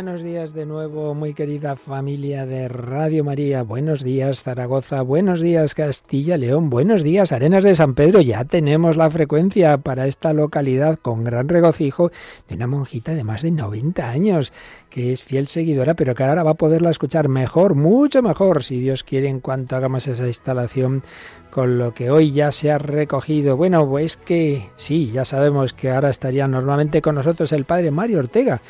Buenos días de nuevo, muy querida familia de Radio María. Buenos días Zaragoza, buenos días Castilla León, buenos días Arenas de San Pedro. Ya tenemos la frecuencia para esta localidad con gran regocijo de una monjita de más de 90 años que es fiel seguidora, pero que ahora va a poderla escuchar mejor, mucho mejor, si Dios quiere, en cuanto hagamos esa instalación con lo que hoy ya se ha recogido. Bueno, pues que sí, ya sabemos que ahora estaría normalmente con nosotros el padre Mario Ortega,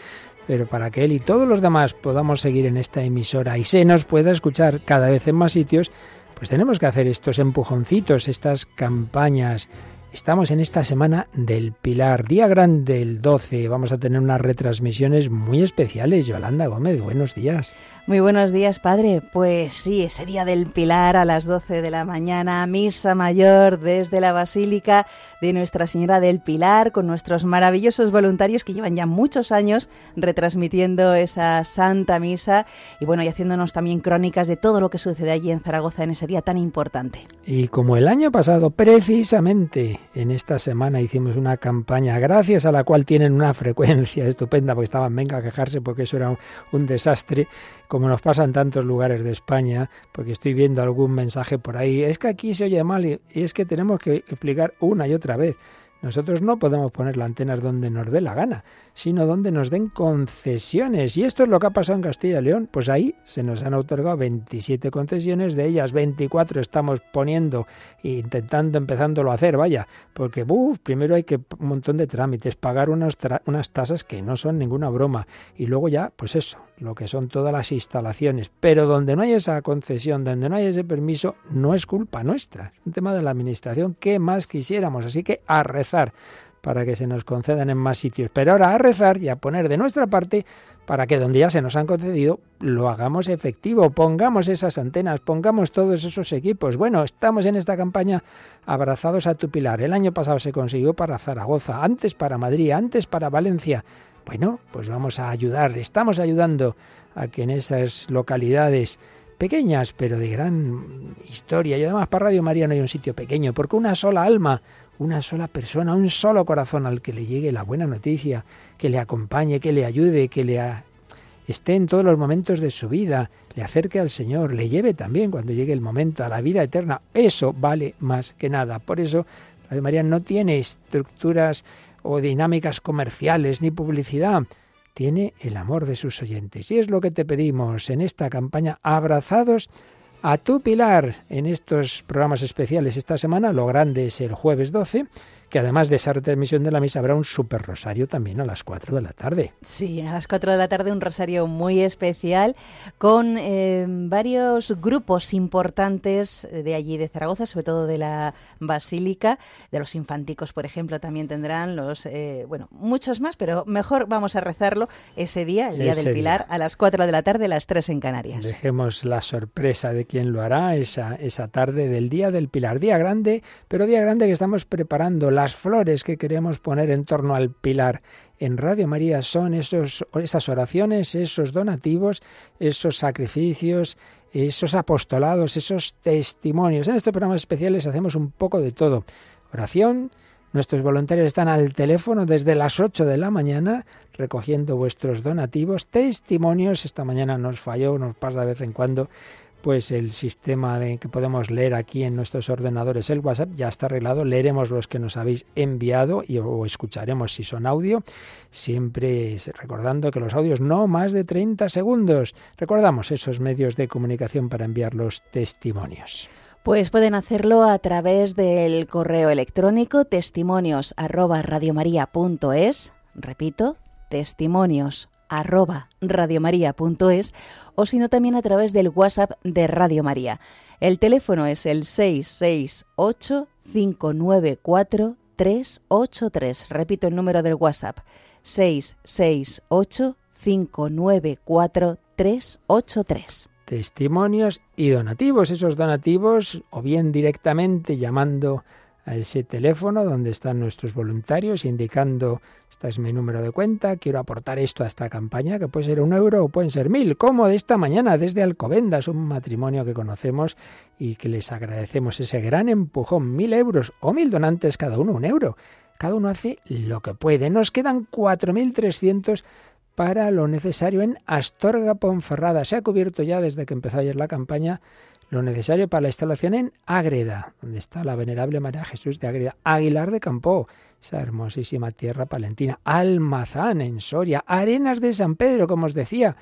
pero para que él y todos los demás podamos seguir en esta emisora y se nos pueda escuchar cada vez en más sitios, pues tenemos que hacer estos empujoncitos, estas campañas Estamos en esta semana del Pilar, día grande el 12. Vamos a tener unas retransmisiones muy especiales. Yolanda Gómez, buenos días. Muy buenos días, padre. Pues sí, ese día del Pilar a las 12 de la mañana, misa mayor desde la Basílica de Nuestra Señora del Pilar, con nuestros maravillosos voluntarios que llevan ya muchos años retransmitiendo esa Santa Misa y bueno, y haciéndonos también crónicas de todo lo que sucede allí en Zaragoza en ese día tan importante. Y como el año pasado, precisamente en esta semana hicimos una campaña gracias a la cual tienen una frecuencia estupenda, porque estaban venga a quejarse porque eso era un, desastre, como nos pasa en tantos lugares de España, porque estoy viendo algún mensaje por ahí, es que aquí se oye mal y es que tenemos que explicar una y otra vez. Nosotros no podemos poner las antenas donde nos dé la gana, sino donde nos den concesiones. Y esto es lo que ha pasado en Castilla y León. Pues ahí se nos han otorgado 27 concesiones, de ellas 24 estamos poniendo e intentando, empezándolo a hacer, vaya, porque uf, primero hay que un montón de trámites, pagar unas, unas tasas que no son ninguna broma. Y luego ya, pues eso, lo que son todas las instalaciones. Pero donde no hay esa concesión, donde no hay ese permiso, no es culpa nuestra. Es un tema de la administración que más quisiéramos. Así que a rezar para que se nos concedan en más sitios. Pero ahora a rezar y a poner de nuestra parte para que donde ya se nos han concedido lo hagamos efectivo, pongamos esas antenas, pongamos todos esos equipos. Bueno, estamos en esta campaña abrazados a tu pilar. El año pasado se consiguió para Zaragoza, antes para Madrid, antes para Valencia. Bueno, pues vamos a ayudar, estamos ayudando a que en esas localidades pequeñas, pero de gran historia, y además para Radio María no hay un sitio pequeño, porque una sola alma, una sola persona, un solo corazón al que le llegue la buena noticia, que le acompañe, que le ayude, que le esté en todos los momentos de su vida, le acerque al Señor, le lleve también cuando llegue el momento a la vida eterna. Eso vale más que nada. Por eso Radio María no tiene estructuras o dinámicas comerciales ni publicidad. Tiene el amor de sus oyentes. Y es lo que te pedimos en esta campaña, abrazados a tu pilar en estos programas especiales esta semana. Lo grande es el jueves 12 que además de esa retransmisión de la misa habrá un super rosario también a las 4 de la tarde. Sí, a las 4 de la tarde un rosario muy especial con eh, varios grupos importantes de allí de Zaragoza, sobre todo de la Basílica, de los infanticos, por ejemplo, también tendrán los, eh, bueno, muchos más, pero mejor vamos a rezarlo ese día, el Día del Pilar, a las 4 de la tarde, las 3 en Canarias. Dejemos la sorpresa de quién lo hará esa, esa tarde del Día del Pilar. Día grande, pero día grande que estamos preparando las flores que queremos poner en torno al pilar en Radio María son esos, esas oraciones, esos donativos, esos sacrificios, esos apostolados, esos testimonios. En estos programas especiales hacemos un poco de todo. Oración, nuestros voluntarios están al teléfono desde las 8 de la mañana recogiendo vuestros donativos, testimonios. Esta mañana nos falló, nos pasa de vez en cuando pues el sistema de que podemos leer aquí en nuestros ordenadores, el WhatsApp, ya está arreglado. Leeremos los que nos habéis enviado y o escucharemos si son audio, siempre recordando que los audios no más de 30 segundos. Recordamos esos medios de comunicación para enviar los testimonios. Pues pueden hacerlo a través del correo electrónico testimonios repito, testimonios arroba radiomaria.es o sino también a través del WhatsApp de Radio María. El teléfono es el 668 594 383. Repito el número del WhatsApp. 668 594 383 testimonios y donativos. Esos donativos o bien directamente llamando a ese teléfono donde están nuestros voluntarios indicando, este es mi número de cuenta, quiero aportar esto a esta campaña, que puede ser un euro o pueden ser mil, como de esta mañana desde Alcobendas, un matrimonio que conocemos y que les agradecemos ese gran empujón, mil euros o mil donantes cada uno, un euro. Cada uno hace lo que puede. Nos quedan 4.300 para lo necesario en Astorga Ponferrada. Se ha cubierto ya desde que empezó ayer la campaña lo necesario para la instalación en Ágreda, donde está la venerable María Jesús de Ágreda, Aguilar de Campo, esa hermosísima tierra palentina, Almazán en Soria, Arenas de San Pedro, como os decía,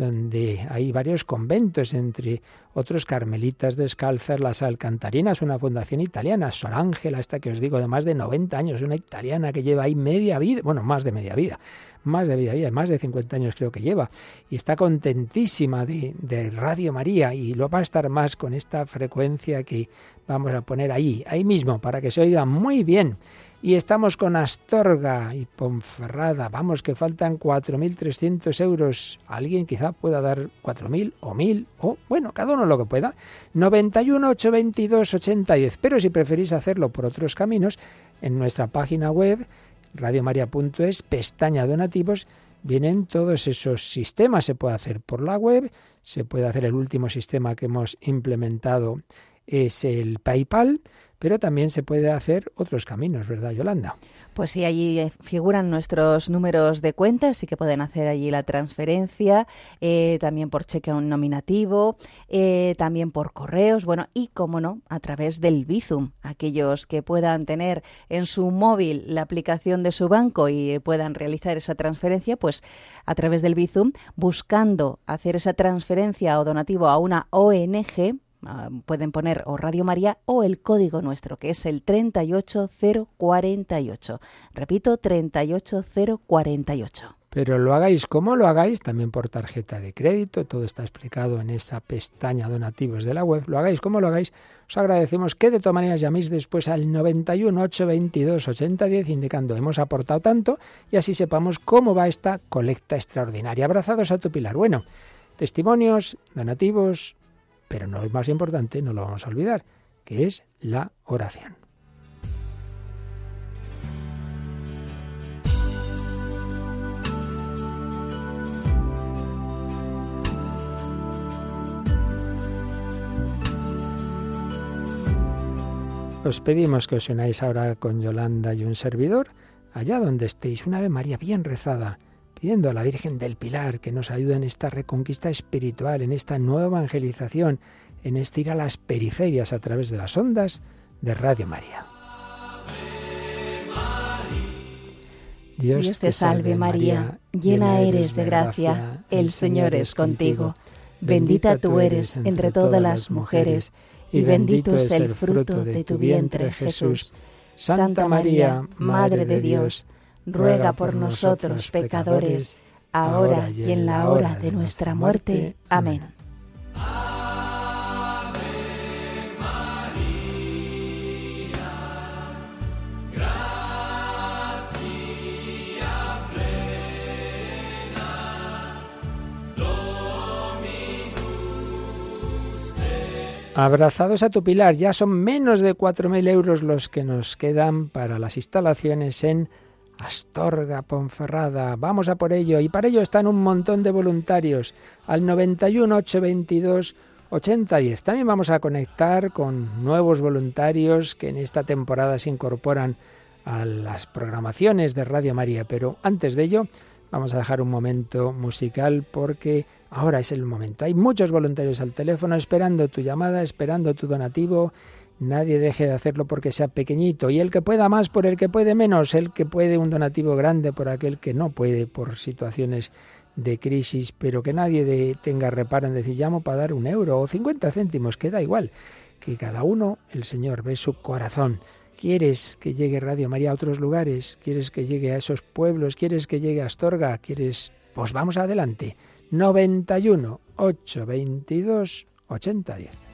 donde hay varios conventos, entre otros carmelitas descalzas, las alcantarinas, una fundación italiana, Sor Ángela, esta que os digo, de más de 90 años, una italiana que lleva ahí media vida, bueno, más de media vida, más de media vida, más de 50 años creo que lleva, y está contentísima de, de Radio María, y lo va a estar más con esta frecuencia que vamos a poner ahí, ahí mismo, para que se oiga muy bien. Y estamos con Astorga y Ponferrada. Vamos, que faltan 4.300 euros. Alguien quizá pueda dar 4.000 o 1.000 o, bueno, cada uno lo que pueda. 91 822 8010. Pero si preferís hacerlo por otros caminos, en nuestra página web, radiomaria.es, pestaña donativos, vienen todos esos sistemas. Se puede hacer por la web, se puede hacer el último sistema que hemos implementado, es el PayPal pero también se puede hacer otros caminos, ¿verdad, Yolanda? Pues sí, allí eh, figuran nuestros números de cuentas, sí que pueden hacer allí la transferencia, eh, también por cheque nominativo, eh, también por correos, bueno, y como no, a través del Bizum. Aquellos que puedan tener en su móvil la aplicación de su banco y puedan realizar esa transferencia, pues a través del Bizum, buscando hacer esa transferencia o donativo a una ONG, Ah, pueden poner o Radio María o el código nuestro, que es el 38048. Repito, 38048. Pero lo hagáis como lo hagáis, también por tarjeta de crédito, todo está explicado en esa pestaña donativos de la web, lo hagáis como lo hagáis, os agradecemos que de todas maneras llaméis después al 91 822 8010 indicando hemos aportado tanto y así sepamos cómo va esta colecta extraordinaria. Abrazados a tu pilar. Bueno, testimonios, donativos, pero no es más importante, no lo vamos a olvidar, que es la oración. Os pedimos que os unáis ahora con Yolanda y un servidor, allá donde estéis, una Ave María bien rezada pidiendo a la Virgen del Pilar que nos ayude en esta reconquista espiritual, en esta nueva evangelización, en este ir a las periferias a través de las ondas de Radio María. Dios, te salve María, llena eres de gracia, el Señor es contigo. Bendita tú eres entre todas las mujeres, y bendito es el fruto de tu vientre Jesús. Santa María, Madre de Dios, ruega por nosotros pecadores, ahora y en la hora de nuestra muerte. Amén. Abrazados a tu pilar, ya son menos de 4.000 euros los que nos quedan para las instalaciones en Astorga, Ponferrada, vamos a por ello. Y para ello están un montón de voluntarios al 91 822 8010. También vamos a conectar con nuevos voluntarios que en esta temporada se incorporan a las programaciones de Radio María. Pero antes de ello, vamos a dejar un momento musical porque ahora es el momento. Hay muchos voluntarios al teléfono esperando tu llamada, esperando tu donativo Nadie deje de hacerlo porque sea pequeñito. Y el que pueda más por el que puede menos. El que puede un donativo grande por aquel que no puede por situaciones de crisis. Pero que nadie tenga reparo en decir llamo para dar un euro o cincuenta céntimos. Que da igual. Que cada uno, el Señor, ve su corazón. ¿Quieres que llegue Radio María a otros lugares? ¿Quieres que llegue a esos pueblos? ¿Quieres que llegue a Astorga? ¿Quieres? Pues vamos adelante. 91 822 8010.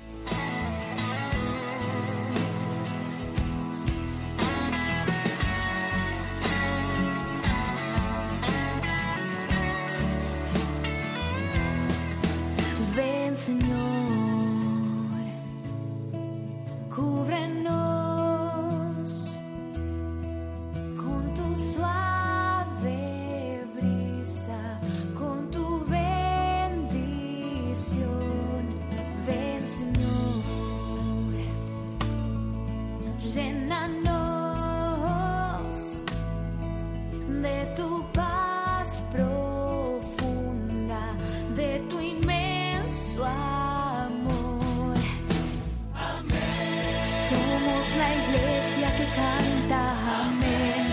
Somos la iglesia que canta, amén.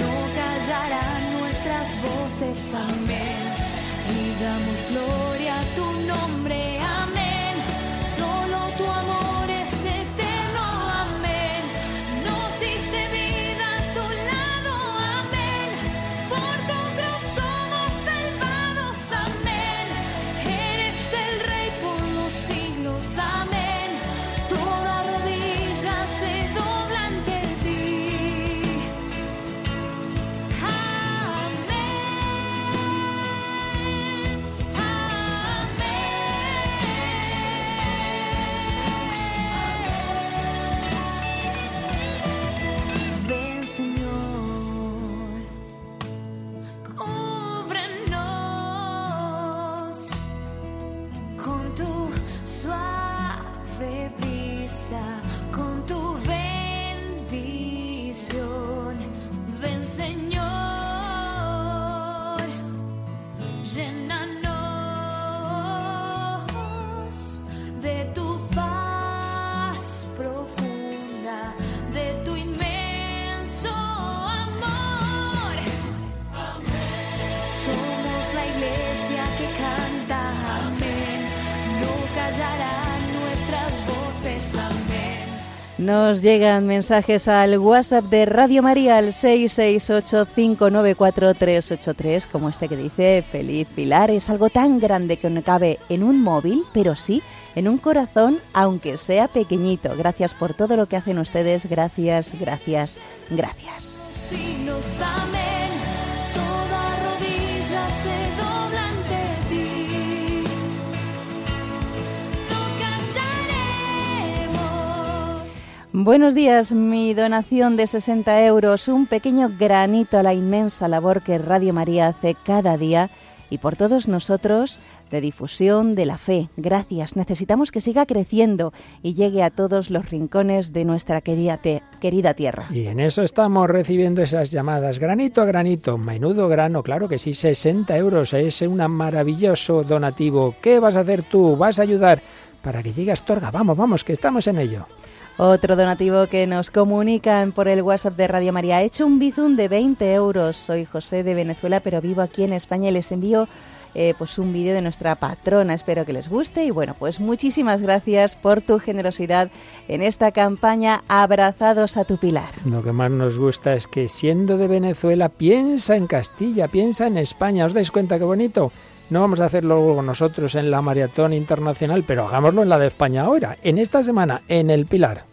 No callarán nuestras voces, amén. Nos llegan mensajes al WhatsApp de Radio María al 668-594-383, como este que dice, feliz Pilar, es algo tan grande que no cabe en un móvil, pero sí en un corazón, aunque sea pequeñito. Gracias por todo lo que hacen ustedes, gracias, gracias, gracias. Buenos días, mi donación de 60 euros, un pequeño granito a la inmensa labor que Radio María hace cada día y por todos nosotros de difusión de la fe. Gracias, necesitamos que siga creciendo y llegue a todos los rincones de nuestra querida, querida tierra. Y en eso estamos recibiendo esas llamadas, granito a granito, menudo grano, claro que sí, 60 euros, es un maravilloso donativo. ¿Qué vas a hacer tú? ¿Vas a ayudar? Para que llegue a Astorga, vamos, vamos, que estamos en ello. Otro donativo que nos comunican por el WhatsApp de Radio María. He hecho un bizum de 20 euros. Soy José de Venezuela, pero vivo aquí en España y les envío eh, pues un vídeo de nuestra patrona. Espero que les guste y bueno, pues muchísimas gracias por tu generosidad en esta campaña Abrazados a tu Pilar. Lo que más nos gusta es que siendo de Venezuela piensa en Castilla, piensa en España. ¿Os dais cuenta qué bonito? No vamos a hacerlo nosotros en la maratón internacional, pero hagámoslo en la de España ahora, en esta semana, en el Pilar.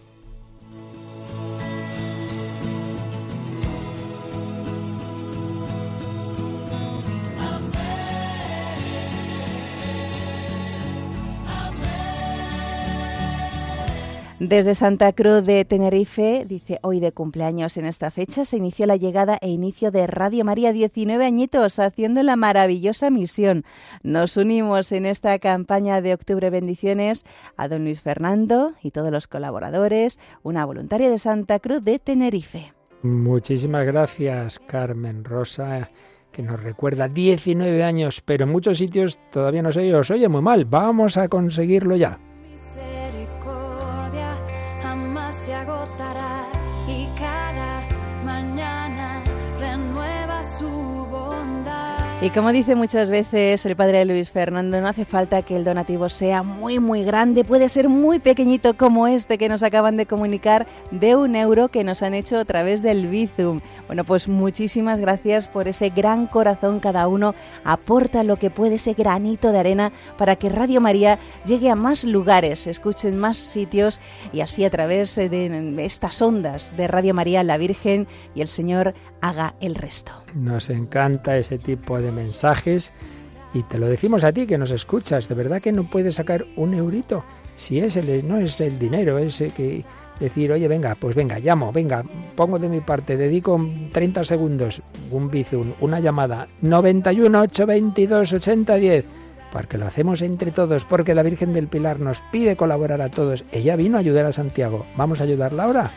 Desde Santa Cruz de Tenerife, dice hoy de cumpleaños en esta fecha, se inició la llegada e inicio de Radio María, 19 añitos, haciendo la maravillosa misión. Nos unimos en esta campaña de Octubre Bendiciones a don Luis Fernando y todos los colaboradores, una voluntaria de Santa Cruz de Tenerife. Muchísimas gracias, Carmen Rosa que nos recuerda 19 años, pero en muchos sitios todavía no se os oye muy mal. Vamos a conseguirlo ya. Y como dice muchas veces el padre Luis Fernando, no hace falta que el donativo sea muy, muy grande, puede ser muy pequeñito como este que nos acaban de comunicar de un euro que nos han hecho a través del Bizum. Bueno, pues muchísimas gracias por ese gran corazón. Cada uno aporta lo que puede, ese granito de arena para que Radio María llegue a más lugares, escuchen más sitios y así a través de estas ondas de Radio María, la Virgen y el Señor haga el resto. Nos encanta ese tipo de mensajes y te lo decimos a ti que nos escuchas. De verdad que no puedes sacar un eurito. Si es el, no es el dinero, es que decir, oye, venga, pues venga, llamo, venga, pongo de mi parte, dedico 30 segundos, un bizum, una llamada, 91 822 8010, porque lo hacemos entre todos, porque la Virgen del Pilar nos pide colaborar a todos. Ella vino a ayudar a Santiago. ¿Vamos a ayudarla ahora?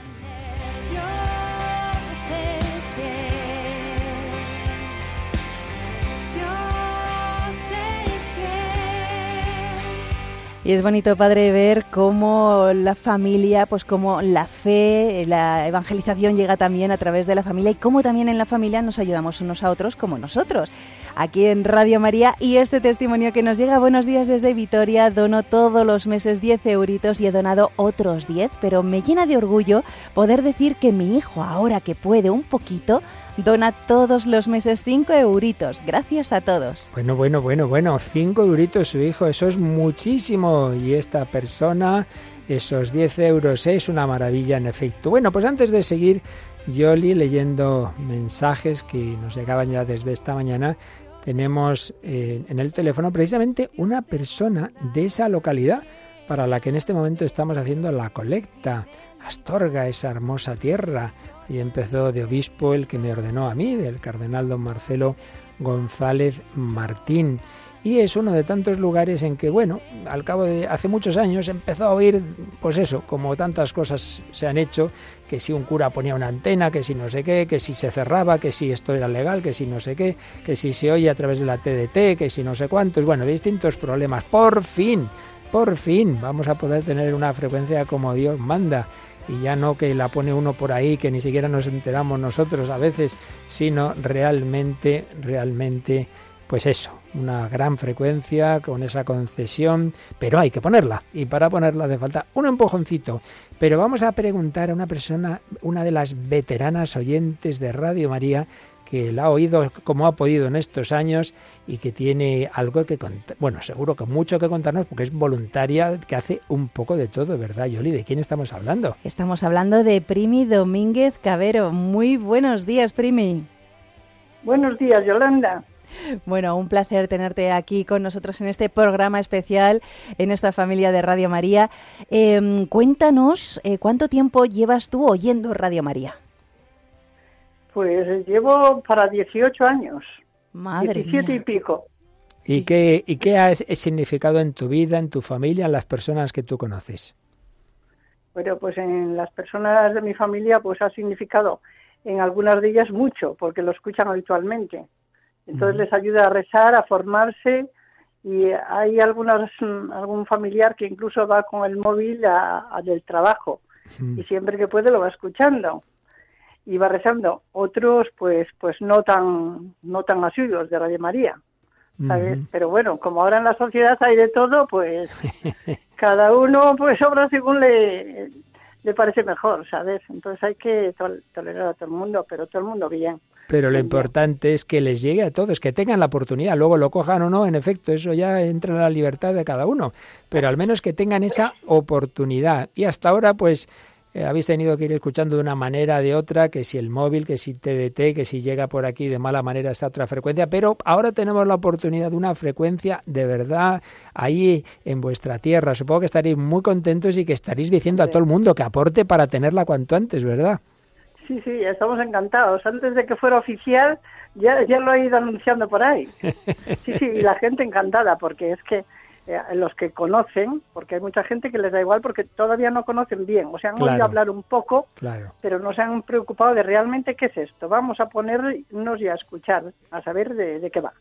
Y es bonito, padre, ver cómo la familia, pues cómo la fe, la evangelización llega también a través de la familia y cómo también en la familia nos ayudamos unos a otros como nosotros. Aquí en Radio María y este testimonio que nos llega, buenos días desde Vitoria, dono todos los meses 10 euritos y he donado otros 10, pero me llena de orgullo poder decir que mi hijo, ahora que puede un poquito, dona todos los meses 5 euritos. Gracias a todos. Bueno, bueno, bueno, bueno, 5 euritos su hijo, eso es muchísimo. Y esta persona, esos 10 euros, es una maravilla en efecto. Bueno, pues antes de seguir, Yoli, leyendo mensajes que nos llegaban ya desde esta mañana, tenemos eh, en el teléfono precisamente una persona de esa localidad para la que en este momento estamos haciendo la colecta. Astorga, esa hermosa tierra y empezó de obispo el que me ordenó a mí, del cardenal don Marcelo González Martín. Y es uno de tantos lugares en que, bueno, al cabo de hace muchos años empezó a oír, pues eso, como tantas cosas se han hecho, que si un cura ponía una antena, que si no sé qué, que si se cerraba, que si esto era legal, que si no sé qué, que si se oye a través de la TDT, que si no sé cuántos, bueno, distintos problemas. Por fin, por fin vamos a poder tener una frecuencia como Dios manda y ya no que la pone uno por ahí, que ni siquiera nos enteramos nosotros a veces, sino realmente, realmente, pues eso, una gran frecuencia con esa concesión, pero hay que ponerla y para ponerla hace falta un empujoncito. Pero vamos a preguntar a una persona, una de las veteranas oyentes de Radio María, que la ha oído como ha podido en estos años y que tiene algo que contar, bueno, seguro que mucho que contarnos porque es voluntaria que hace un poco de todo, ¿verdad, Yoli? ¿De quién estamos hablando? Estamos hablando de Primi Domínguez Cabero. Muy buenos días, Primi. Buenos días, Yolanda. Bueno, un placer tenerte aquí con nosotros en este programa especial, en esta familia de Radio María. Em, cuéntanos, eh, ¿cuánto tiempo llevas tú oyendo Radio María? Pues llevo para 18 años. Madre 17 y pico. ¿Y qué, ¿Y qué ha significado en tu vida, en tu familia, en las personas que tú conoces? Bueno, pues en las personas de mi familia pues ha significado en algunas de ellas mucho, porque lo escuchan habitualmente. Entonces les ayuda a rezar, a formarse y hay algunas, algún familiar que incluso va con el móvil a, del trabajo y siempre que puede lo va escuchando y va rezando. Otros, pues, pues no tan, no tan asiduos de Radio María, ¿sabes? Pero bueno, como ahora en la sociedad hay de todo, pues cada uno, pues obra según le, le parece mejor, ¿sabes? Entonces hay que tolerar a todo el mundo, pero todo el mundo bien. Pero lo importante es que les llegue a todos, que tengan la oportunidad, luego lo cojan o no, en efecto, eso ya entra en la libertad de cada uno, pero al menos que tengan esa oportunidad. Y hasta ahora, pues eh, habéis tenido que ir escuchando de una manera de otra, que si el móvil, que si TDT, que si llega por aquí de mala manera esta otra frecuencia, pero ahora tenemos la oportunidad de una frecuencia de verdad ahí en vuestra tierra. Supongo que estaréis muy contentos y que estaréis diciendo a todo el mundo que aporte para tenerla cuanto antes, ¿verdad? Sí, sí, estamos encantados. Antes de que fuera oficial, ya, ya lo he ido anunciando por ahí. Sí, sí, y la gente encantada, porque es que eh, los que conocen, porque hay mucha gente que les da igual porque todavía no conocen bien, o sea, han oído hablar un poco, pero no se han preocupado de realmente qué es esto. Vamos a ponernos y a escuchar, a saber de, qué va.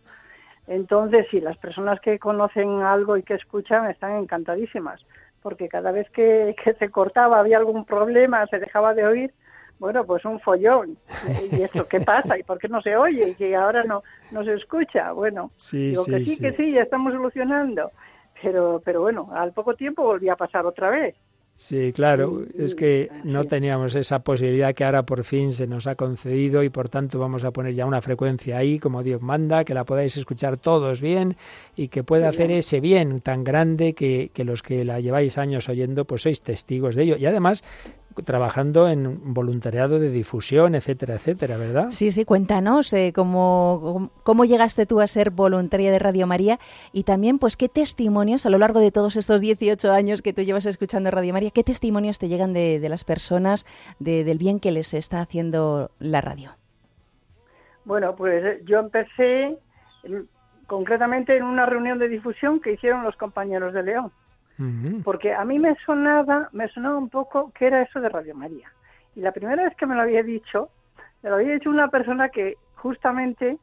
Entonces, sí, las personas que conocen algo y que escuchan están encantadísimas, porque cada vez que, se cortaba, había algún problema, se dejaba de oír, bueno, pues un follón. ¿Y esto qué pasa? ¿Y por qué no se oye? ¿Y ahora no, no se escucha? Bueno, digo que sí, que sí, ya estamos solucionando pero, pero bueno, al poco tiempo volví a pasar otra vez. Sí, claro, es que no teníamos esa posibilidad que ahora por fin se nos ha concedido y por tanto vamos a poner ya una frecuencia ahí como Dios manda, que la podáis escuchar todos bien y que pueda hacer ese bien tan grande que, que los que la lleváis años oyendo pues sois testigos de ello. Y además trabajando en voluntariado de difusión, etcétera, etcétera, ¿verdad? Sí, sí, cuéntanos eh, cómo, cómo llegaste tú a ser voluntaria de Radio María y también, pues, qué testimonios a lo largo de todos estos 18 años que tú llevas escuchando Radio María, qué testimonios te llegan de, de las personas, de, del bien que les está haciendo la radio. Bueno, pues eh, yo empecé concretamente en una reunión de difusión que hicieron los compañeros de León porque a mí me sonaba, me sonaba un poco que era eso de Radio María. Y la primera vez que me lo había dicho, me lo había dicho una persona que justamente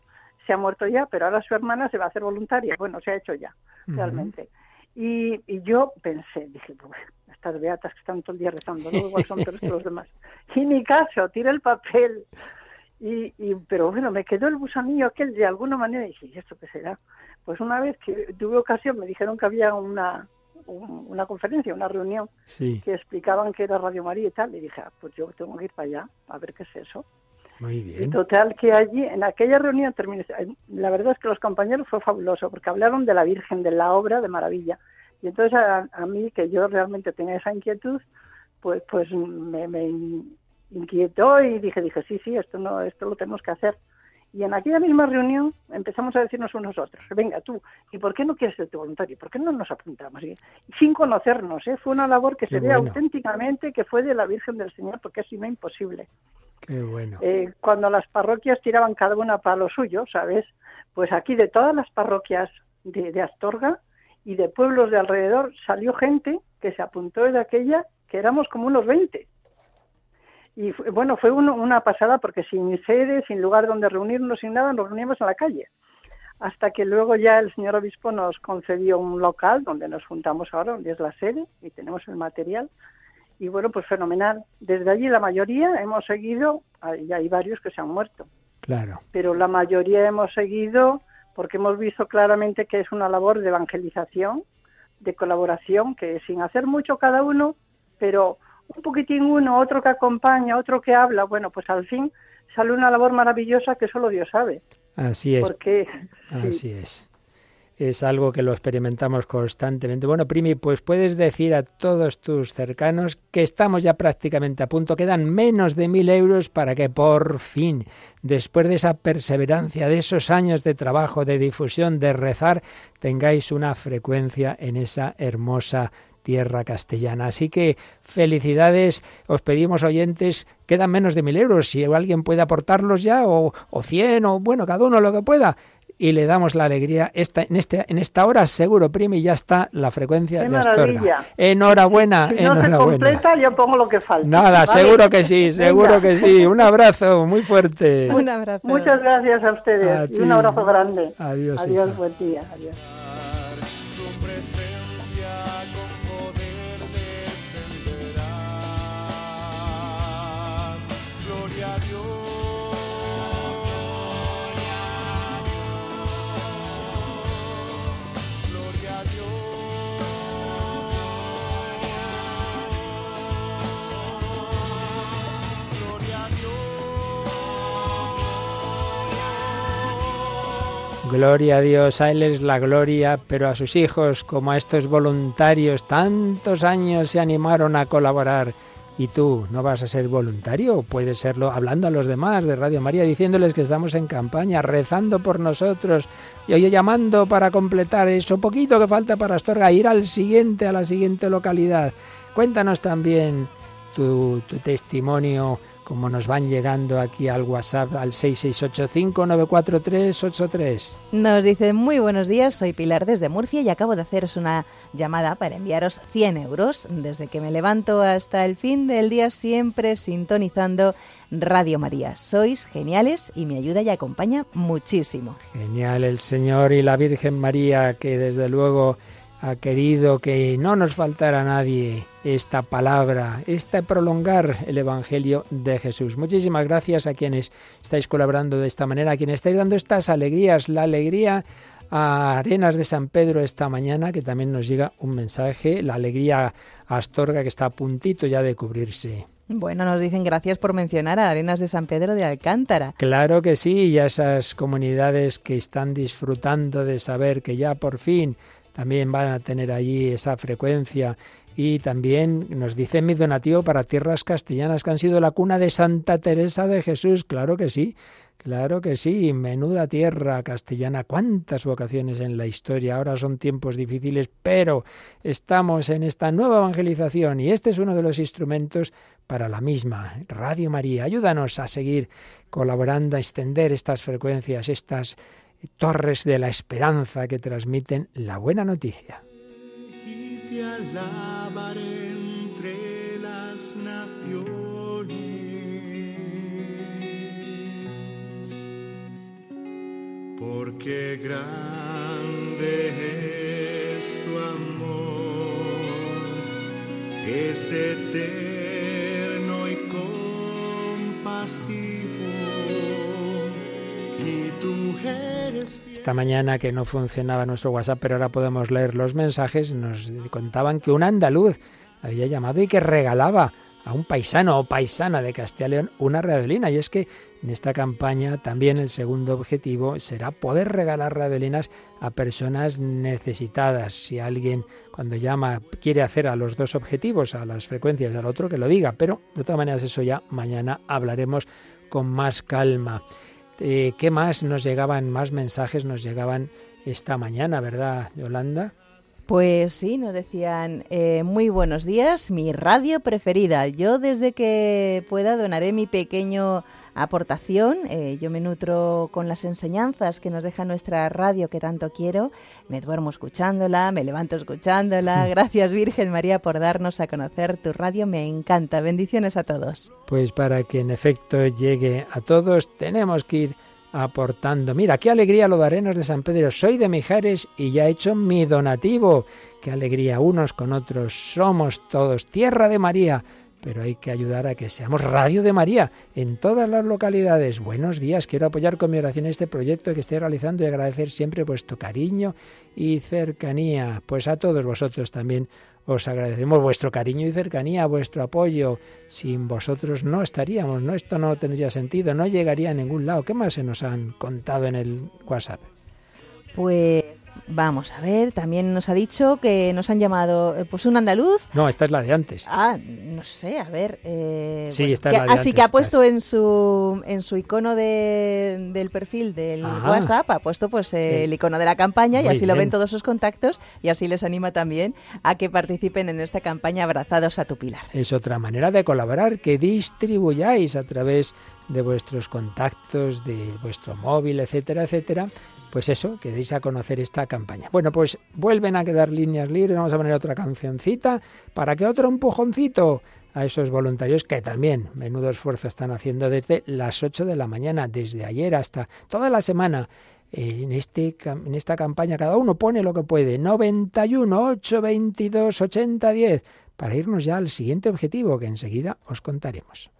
se ha muerto ya, pero ahora su hermana se va a hacer voluntaria. Bueno, se ha hecho ya, realmente. Y, yo pensé, dije, pues, estas beatas que están todo el día rezando, ¿no? igual son que los demás. Y mi caso, tiré el papel. Y, y, pero bueno, me quedó el gusanillo aquel de alguna manera y dije, ¿y esto qué será? Pues una vez que tuve ocasión, me dijeron que había una, una conferencia, una reunión, que explicaban que era Radio María y tal, y dije, ah, pues yo tengo que ir para allá a ver qué es eso. Muy bien. Y total que allí, en aquella reunión, terminé, la verdad es que los compañeros fue fabuloso, porque hablaron de la Virgen, de la obra, de maravilla. Y entonces a, mí, que yo realmente tenía esa inquietud, pues pues me, me inquietó y dije, dije, sí, sí, esto no, esto lo tenemos que hacer. Y en aquella misma reunión empezamos a decirnos unos otros, venga tú, ¿y por qué no quieres ser tu voluntario? ¿Por qué no nos apuntamos? Y, sin conocernos, ¿eh? fue una labor que se ve auténticamente que fue de la Virgen del Señor, porque es no imposible. Qué bueno. Eh, cuando las parroquias tiraban cada una para lo suyo, ¿sabes? Pues aquí de todas las parroquias de, de Astorga y de pueblos de alrededor salió gente que se apuntó de aquella, que éramos como unos 20 y bueno, fue una pasada porque sin sede, sin lugar donde reunirnos, sin nada, nos reunimos en la calle. Hasta que luego ya el señor obispo nos concedió un local donde nos juntamos ahora, donde es la sede, y tenemos el material. Y bueno, pues fenomenal. Desde allí la mayoría hemos seguido, y hay varios que se han muerto. Claro. Pero la mayoría hemos seguido porque hemos visto claramente que es una labor de evangelización, de colaboración, que sin hacer mucho cada uno, pero un poquitín uno, otro que acompaña, otro que habla, bueno, pues al fin sale una labor maravillosa que solo Dios sabe. Así es. Porque, Así es. Es algo que lo experimentamos constantemente. Bueno, Primi, pues puedes decir a todos tus cercanos que estamos ya prácticamente a punto. Quedan menos de mil euros para que por fin, después de esa perseverancia, de esos años de trabajo, de difusión, de rezar, tengáis una frecuencia en esa hermosa tierra castellana. Así que felicidades, os pedimos oyentes, quedan menos de mil euros, si alguien puede aportarlos ya, o, o cien, o bueno, cada uno lo que pueda y le damos la alegría. Esta, en, este, en esta hora seguro, Primi, ya está la frecuencia de Astorga. Enhorabuena, si no Se completa, yo pongo lo que falta. Nada, seguro que sí, seguro que sí. Un abrazo muy fuerte. Un abrazo. Muchas gracias a ustedes y un abrazo grande. Adiós. Adiós, buen día. Adiós. Gloria a Dios, a Él es la gloria, pero a sus hijos, como a estos voluntarios, tantos años se animaron a colaborar. ¿Y tú no vas a ser voluntario? Puedes serlo hablando a los demás de Radio María, diciéndoles que estamos en campaña, rezando por nosotros y hoy llamando para completar eso poquito que falta para Astorga, ir al siguiente, a la siguiente localidad. Cuéntanos también tu, tu testimonio como nos van llegando aquí al WhatsApp al 668594383. Nos dice muy buenos días, soy Pilar desde Murcia y acabo de haceros una llamada para enviaros 100 euros. Desde que me levanto hasta el fin del día siempre sintonizando Radio María. Sois geniales y me ayuda y acompaña muchísimo. Genial el Señor y la Virgen María que desde luego ha querido que no nos faltara nadie esta palabra, este prolongar el Evangelio de Jesús. Muchísimas gracias a quienes estáis colaborando de esta manera, a quienes estáis dando estas alegrías, la alegría a Arenas de San Pedro esta mañana, que también nos llega un mensaje, la alegría a Astorga que está a puntito ya de cubrirse. Bueno, nos dicen gracias por mencionar a Arenas de San Pedro de Alcántara. Claro que sí, y a esas comunidades que están disfrutando de saber que ya por fin también van a tener allí esa frecuencia. Y también nos dice mi donativo para tierras castellanas que han sido la cuna de Santa Teresa de Jesús. Claro que sí, claro que sí. Menuda tierra castellana. Cuántas vocaciones en la historia. Ahora son tiempos difíciles, pero estamos en esta nueva evangelización y este es uno de los instrumentos para la misma. Radio María, ayúdanos a seguir colaborando, a extender estas frecuencias, estas torres de la esperanza que transmiten la buena noticia. Y te alabaré entre las naciones, porque grande es tu amor. es eterno y compasivo. Esta mañana que no funcionaba nuestro WhatsApp, pero ahora podemos leer los mensajes, nos contaban que un andaluz había llamado y que regalaba a un paisano o paisana de Castilla y León una radiolina. Y es que en esta campaña también el segundo objetivo será poder regalar radiolinas a personas necesitadas. Si alguien cuando llama quiere hacer a los dos objetivos, a las frecuencias al otro, que lo diga. Pero de todas maneras eso ya mañana hablaremos con más calma. Eh, ¿Qué más nos llegaban, más mensajes nos llegaban esta mañana, verdad, Yolanda? Pues sí, nos decían, eh, muy buenos días, mi radio preferida. Yo desde que pueda donaré mi pequeño aportación. Eh, yo me nutro con las enseñanzas que nos deja nuestra radio que tanto quiero. Me duermo escuchándola, me levanto escuchándola. Gracias Virgen María por darnos a conocer tu radio. Me encanta. Bendiciones a todos. Pues para que en efecto llegue a todos tenemos que ir aportando. Mira, qué alegría lo de Arenas de San Pedro. Soy de Mijares y ya he hecho mi donativo. Qué alegría unos con otros. Somos todos tierra de María. Pero hay que ayudar a que seamos Radio de María en todas las localidades. Buenos días, quiero apoyar con mi oración este proyecto que estoy realizando y agradecer siempre vuestro cariño y cercanía. Pues a todos vosotros también os agradecemos vuestro cariño y cercanía, vuestro apoyo. Sin vosotros no estaríamos, no esto no tendría sentido, no llegaría a ningún lado. ¿Qué más se nos han contado en el WhatsApp? Pues Vamos a ver, también nos ha dicho que nos han llamado, eh, pues un andaluz. No, esta es la de antes. Ah, no sé, a ver. Eh, sí, esta es la de Así que ha puesto en su en su icono de, del perfil del WhatsApp, ha puesto pues el icono de la campaña y así lo ven todos sus contactos y así les anima también a que participen en esta campaña Abrazados a tu Pilar. Es otra manera de colaborar, que distribuyáis a través de vuestros contactos, de vuestro móvil, etcétera, etcétera, pues eso, que deis a conocer esta campaña. Bueno, pues vuelven a quedar líneas libres, vamos a poner otra cancioncita para que otro empujoncito a esos voluntarios que también menudo esfuerzo están haciendo desde las 8 de la mañana, desde ayer hasta toda la semana. En, este, en esta campaña cada uno pone lo que puede, 91 8 22 80 10, para irnos ya al siguiente objetivo que enseguida os contaremos.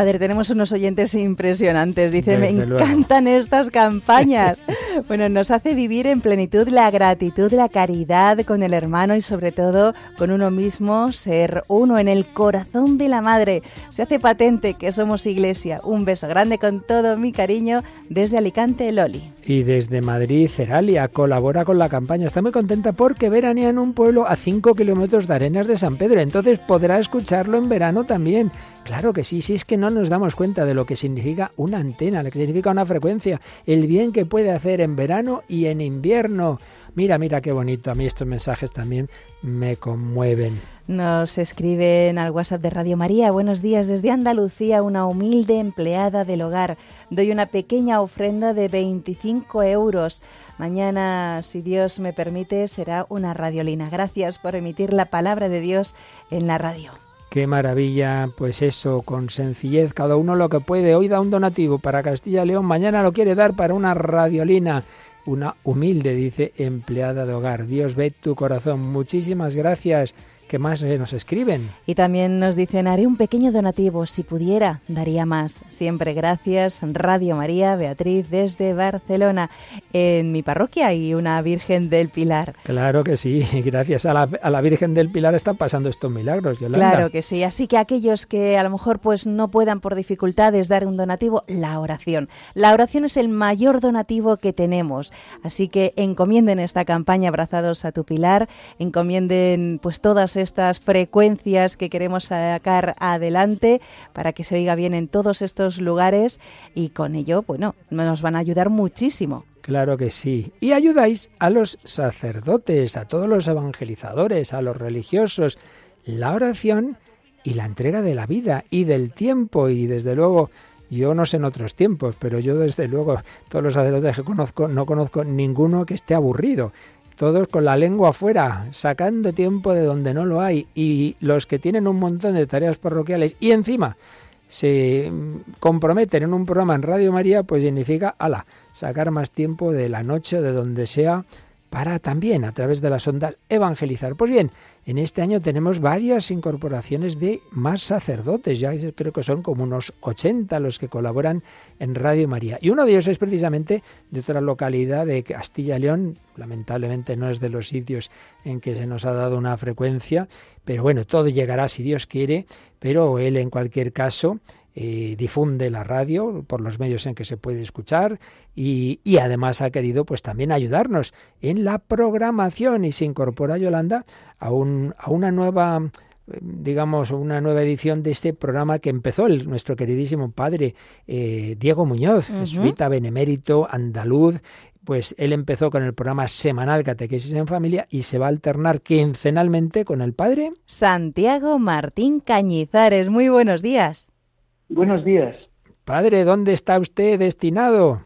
Padre, tenemos unos oyentes impresionantes. Dice, me Desde luego. encantan estas campañas. bueno, nos hace vivir en plenitud la gratitud, la caridad con el hermano y sobre todo con uno mismo, ser uno en el corazón de la madre. Se hace patente que somos iglesia. Un beso grande con todo mi cariño desde Alicante, Loli. Y desde Madrid, Ceralia colabora con la campaña. Está muy contenta porque veranea en un pueblo a 5 kilómetros de Arenas de San Pedro. Entonces podrá escucharlo en verano también. Claro que sí, sí es que no nos damos cuenta de lo que significa una antena, lo que significa una frecuencia, el bien que puede hacer en verano y en invierno. Mira, mira qué bonito. A mí estos mensajes también me conmueven. Nos escriben al WhatsApp de Radio María. Buenos días desde Andalucía, una humilde empleada del hogar. Doy una pequeña ofrenda de 25 euros. Mañana, si Dios me permite, será una radiolina. Gracias por emitir la palabra de Dios en la radio. Qué maravilla, pues eso, con sencillez, cada uno lo que puede. Hoy da un donativo para Castilla y León, mañana lo quiere dar para una radiolina. Una humilde, dice, empleada de hogar. Dios ve tu corazón. Muchísimas gracias. ¿Qué más eh, nos escriben? Y también nos dicen, haré un pequeño donativo, si pudiera, daría más. Siempre gracias, Radio María, Beatriz, desde Barcelona. En mi parroquia hay una Virgen del Pilar. Claro que sí, gracias a la, a la Virgen del Pilar están pasando estos milagros, Yolanda. Claro que sí, así que aquellos que a lo mejor pues no puedan por dificultades dar un donativo, la oración. La oración es el mayor donativo que tenemos, así que encomienden esta campaña Abrazados a tu Pilar, encomienden pues todas estas frecuencias que queremos sacar adelante para que se oiga bien en todos estos lugares y con ello, bueno, nos van a ayudar muchísimo. Claro que sí. Y ayudáis a los sacerdotes, a todos los evangelizadores, a los religiosos. La oración y la entrega de la vida y del tiempo. Y desde luego, yo no sé en otros tiempos, pero yo desde luego, todos los sacerdotes que conozco, no conozco ninguno que esté aburrido. Todos con la lengua afuera, sacando tiempo de donde no lo hay. Y los que tienen un montón de tareas parroquiales y encima se comprometen en un programa en Radio María, pues significa, ala, sacar más tiempo de la noche de donde sea para también, a través de las ondas, evangelizar. Pues bien, en este año tenemos varias incorporaciones de más sacerdotes, ya creo que son como unos 80 los que colaboran en Radio María. Y uno de ellos es precisamente de otra localidad de Castilla y León, lamentablemente no es de los sitios en que se nos ha dado una frecuencia, pero bueno, todo llegará si Dios quiere, pero él en cualquier caso eh, difunde la radio por los medios en que se puede escuchar y, y, además ha querido pues también ayudarnos en la programación y se incorpora Yolanda a, un, a una nueva digamos una nueva edición de este programa que empezó el, nuestro queridísimo padre eh, Diego Muñoz, uh -huh. jesuita benemérito andaluz pues él empezó con el programa semanal Catequesis en Familia y se va a alternar quincenalmente con el padre Santiago Martín Cañizares. Muy buenos días. Buenos días. Padre, ¿dónde está usted destinado?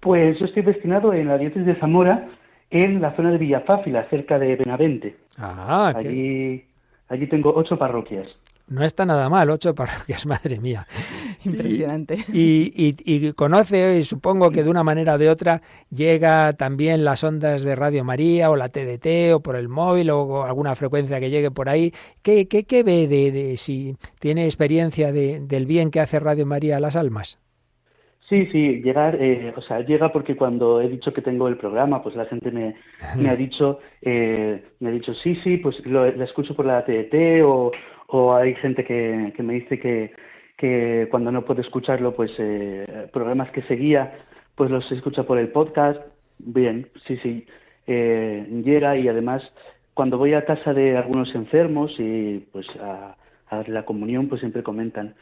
Pues yo estoy destinado en la diócesis de Zamora, en la zona de Villafáfila, cerca de Benavente. Ah, allí, qué... allí tengo ocho parroquias. No está nada mal, ocho parroquias, madre mía. Impresionante. Y, y, y, conoce, y supongo que de una manera o de otra, llega también las ondas de Radio María o la TDT o por el móvil o alguna frecuencia que llegue por ahí. ¿Qué, qué, qué ve de, de, si tiene experiencia de, del bien que hace Radio María a las almas? Sí, sí, llegar, eh, o sea, llega porque cuando he dicho que tengo el programa, pues la gente me, me ha dicho, eh, me ha dicho, sí, sí, pues lo, la escucho por la TDT o, o hay gente que, que me dice que, que cuando no puede escucharlo, pues eh, programas que seguía, pues los escucha por el podcast. Bien, sí, sí, eh, llega y además cuando voy a casa de algunos enfermos y pues a, a la comunión, pues siempre comentan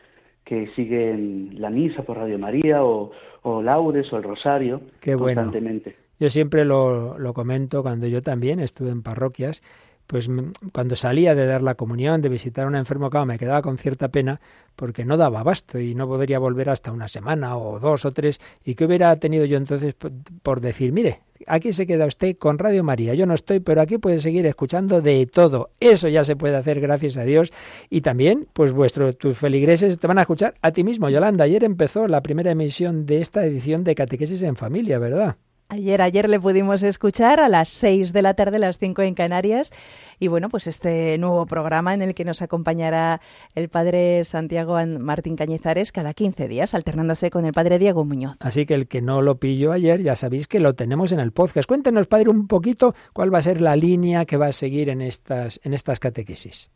que siguen la misa por Radio María o, o Laudes o el Rosario Qué bueno. constantemente. Yo siempre lo, lo comento cuando yo también estuve en parroquias pues cuando salía de dar la comunión, de visitar a un enfermo, claro, me quedaba con cierta pena porque no daba abasto y no podría volver hasta una semana o dos o tres. ¿Y qué hubiera tenido yo entonces por decir, mire, aquí se queda usted con Radio María, yo no estoy, pero aquí puede seguir escuchando de todo. Eso ya se puede hacer gracias a Dios. Y también, pues vuestros, tus feligreses te van a escuchar a ti mismo, Yolanda. Ayer empezó la primera emisión de esta edición de Catequesis en Familia, ¿verdad? Ayer, ayer le pudimos escuchar a las 6 de la tarde, las 5 en Canarias. Y bueno, pues este nuevo programa en el que nos acompañará el padre Santiago Martín Cañizares cada 15 días, alternándose con el padre Diego Muñoz. Así que el que no lo pilló ayer, ya sabéis que lo tenemos en el podcast. Cuéntenos, padre, un poquito cuál va a ser la línea que va a seguir en estas, en estas catequesis.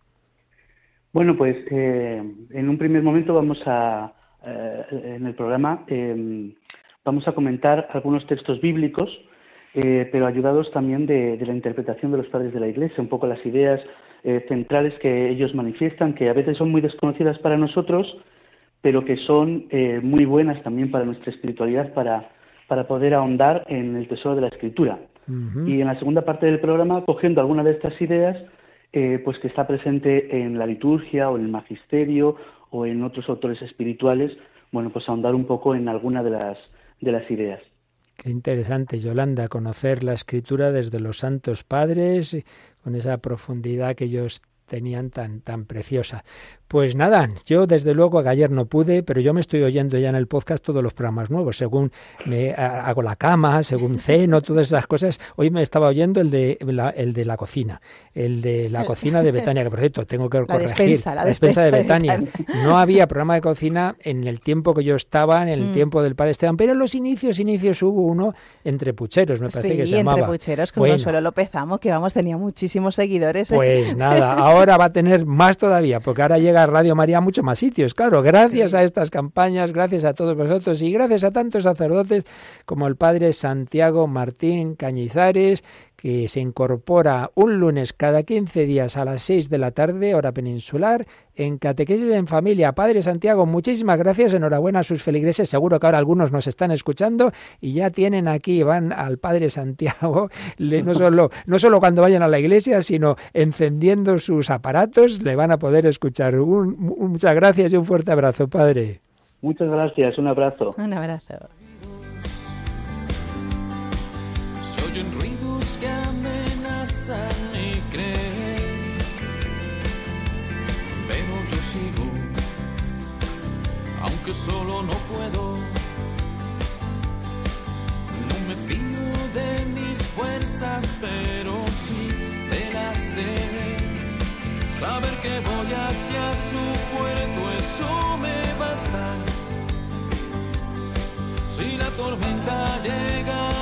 Bueno, pues eh, en un primer momento vamos a, eh, en el programa, em, vamos a comentar algunos textos bíblicos, eh, pero ayudados también de, la interpretación de los padres de la Iglesia, un poco las ideas eh, centrales que ellos manifiestan, que a veces son muy desconocidas para nosotros, pero que son eh, muy buenas también para nuestra espiritualidad, para, para poder ahondar en el tesoro de la Escritura. Y en la segunda parte del programa, cogiendo alguna de estas ideas, pues que está presente en la liturgia o en el magisterio o en otros autores espirituales, bueno, pues ahondar un poco en alguna de las de las ideas. Qué interesante, Yolanda, conocer la escritura desde los santos padres, con esa profundidad que ellos tenían tan, tan preciosa. Pues nada, yo desde luego ayer no pude, pero yo me estoy oyendo ya en el podcast todos los programas nuevos, según me hago la cama, según ceno, todas esas cosas. Hoy me estaba oyendo el de la, el de la cocina, el de la cocina de Betania, que por cierto tengo que corregir. Despensa, la, despensa, de, Betania. No había programa de cocina en el tiempo que yo estaba, en el mm. tiempo del padre Esteban, pero en los inicios, inicios hubo uno entre pucheros, me parece que se llamaba. entre pucheros, con Consuelo López Amo, que vamos, tenía muchísimos seguidores. ¿eh? Pues nada, ahora va a tener más todavía, porque ahora llega Radio María a muchos más sitios. Claro, gracias a estas campañas, gracias a todos vosotros y gracias a tantos sacerdotes como el padre Santiago Martín Cañizares, que se incorpora un lunes cada 15 días a las 6 de la tarde, hora peninsular, en Catequesis en Familia. Padre Santiago, muchísimas gracias, enhorabuena a sus feligreses, seguro que ahora algunos nos están escuchando y ya tienen aquí, van al Padre Santiago, no solo, no solo cuando vayan a la iglesia, sino encendiendo sus aparatos, le van a poder escuchar. muchas gracias y un fuerte abrazo, Padre. Muchas gracias, un abrazo. Un abrazo. Que solo no puedo. No me fío de mis fuerzas, pero sí de las de Saber que voy hacia su puerto, eso me basta. Si la tormenta llega,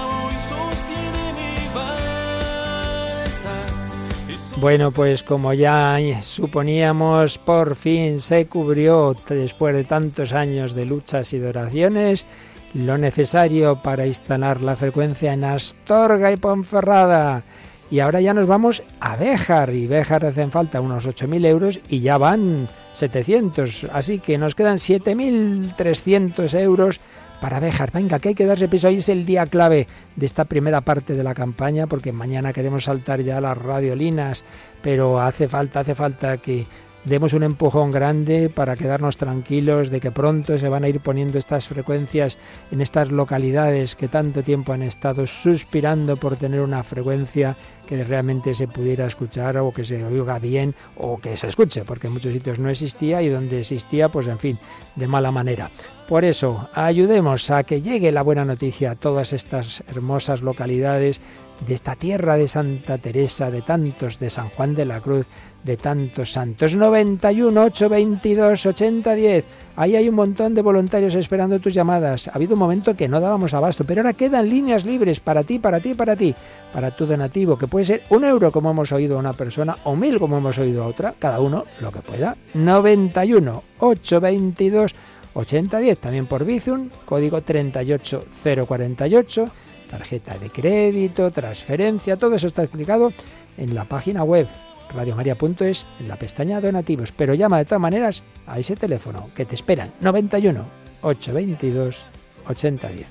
Bueno, pues como ya suponíamos, por fin se cubrió, después de tantos años de luchas y de oraciones, lo necesario para instalar la frecuencia en Astorga y Ponferrada. Y ahora ya nos vamos a Béjar, y Béjar hacen falta unos 8.000 euros y ya van 700, así que nos quedan 7.300 euros para dejar. Venga, que hay que darse piso. Hoy es el día clave de esta primera parte de la campaña, porque mañana queremos saltar ya las radiolinas, pero hace falta, hace falta que demos un empujón grande para quedarnos tranquilos de que pronto se van a ir poniendo estas frecuencias en estas localidades que tanto tiempo han estado suspirando por tener una frecuencia que realmente se pudiera escuchar o que se oiga bien o que se escuche, porque en muchos sitios no existía y donde existía, pues en fin, de mala manera. Por eso, ayudemos a que llegue la buena noticia a todas estas hermosas localidades de esta tierra de Santa Teresa, de tantos, de San Juan de la Cruz, de tantos santos. 91 822 8010. Ahí hay un montón de voluntarios esperando tus llamadas. Ha habido un momento que no dábamos abasto, pero ahora quedan líneas libres para ti, para ti, para ti, para tu donativo, que puede ser un euro como hemos oído a una persona o mil como hemos oído a otra, cada uno lo que pueda. 91 822 8010, también por Bizum, código 38048, tarjeta de crédito, transferencia, todo eso está explicado en la página web radiomaria.es en la pestaña donativos, pero llama de todas maneras a ese teléfono que te esperan 91 822 8010.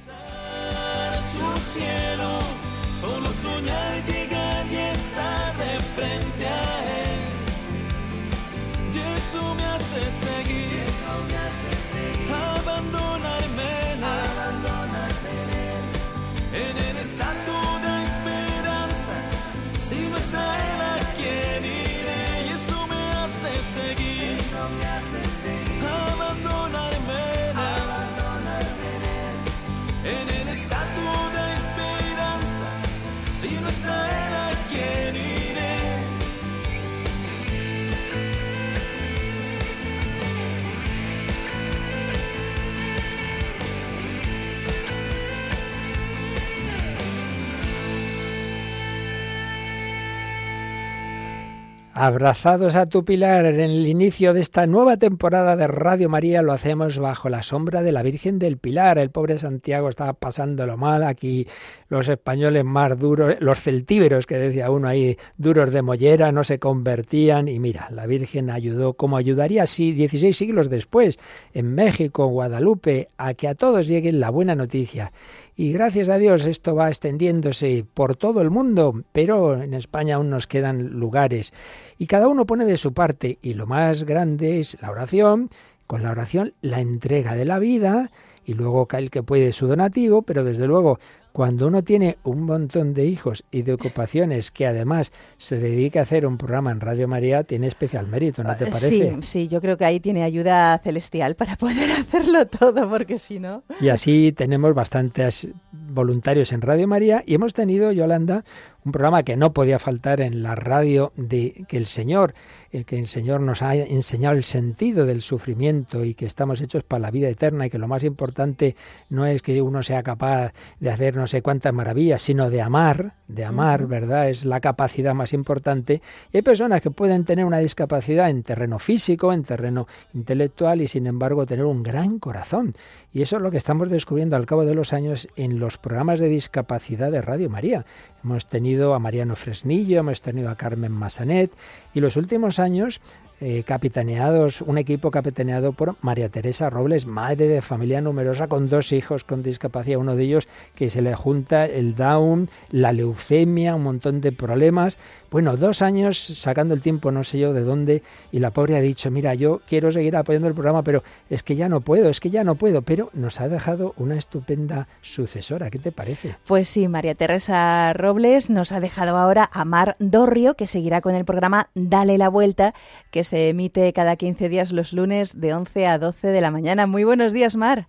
Abrazados a tu pilar en el inicio de esta nueva temporada de Radio María lo hacemos bajo la sombra de la Virgen del Pilar. El pobre Santiago estaba pasándolo mal aquí, los españoles más duros, los celtíberos que decía uno ahí, duros de mollera, no se convertían y mira, la Virgen ayudó como ayudaría así 16 siglos después en México, Guadalupe, a que a todos llegue la buena noticia. Y gracias a Dios esto va extendiéndose por todo el mundo, pero en España aún nos quedan lugares. Y cada uno pone de su parte. Y lo más grande es la oración, con la oración la entrega de la vida, y luego cae el que puede su donativo, pero desde luego cuando uno tiene un montón de hijos y de ocupaciones que además se dedica a hacer un programa en Radio María, tiene especial mérito, ¿no te parece? Sí, sí, yo creo que ahí tiene ayuda celestial para poder hacerlo todo, porque si no... Y así tenemos bastantes voluntarios en Radio María y hemos tenido, Yolanda, un programa que no podía faltar en la radio de que el Señor, el que el Señor nos ha enseñado el sentido del sufrimiento y que estamos hechos para la vida eterna y que lo más importante no es que uno sea capaz de hacer no sé cuántas maravillas, sino de amar, de amar, ¿verdad? Es la capacidad más importante. Y hay personas que pueden tener una discapacidad en terreno físico, en terreno intelectual y sin embargo tener un gran corazón. Y eso es lo que estamos descubriendo al cabo de los años en los programas de discapacidad de Radio María. Hemos tenido a Mariano Fresnillo, hemos tenido a Carmen Massanet y los últimos años eh, capitaneados, un equipo capitaneado por María Teresa Robles, madre de familia numerosa con dos hijos con discapacidad, uno de ellos que se le junta el Down, la leucemia, un montón de problemas. Bueno, dos años sacando el tiempo, no sé yo de dónde, y la pobre ha dicho, mira, yo quiero seguir apoyando el programa, pero es que ya no puedo, es que ya no puedo, pero nos ha dejado una estupenda sucesora, ¿qué te parece? Pues sí, María Teresa Robles nos ha dejado ahora a Mar Dorrio, que seguirá con el programa Dale la Vuelta, que se emite cada 15 días los lunes de 11 a 12 de la mañana. Muy buenos días, Mar.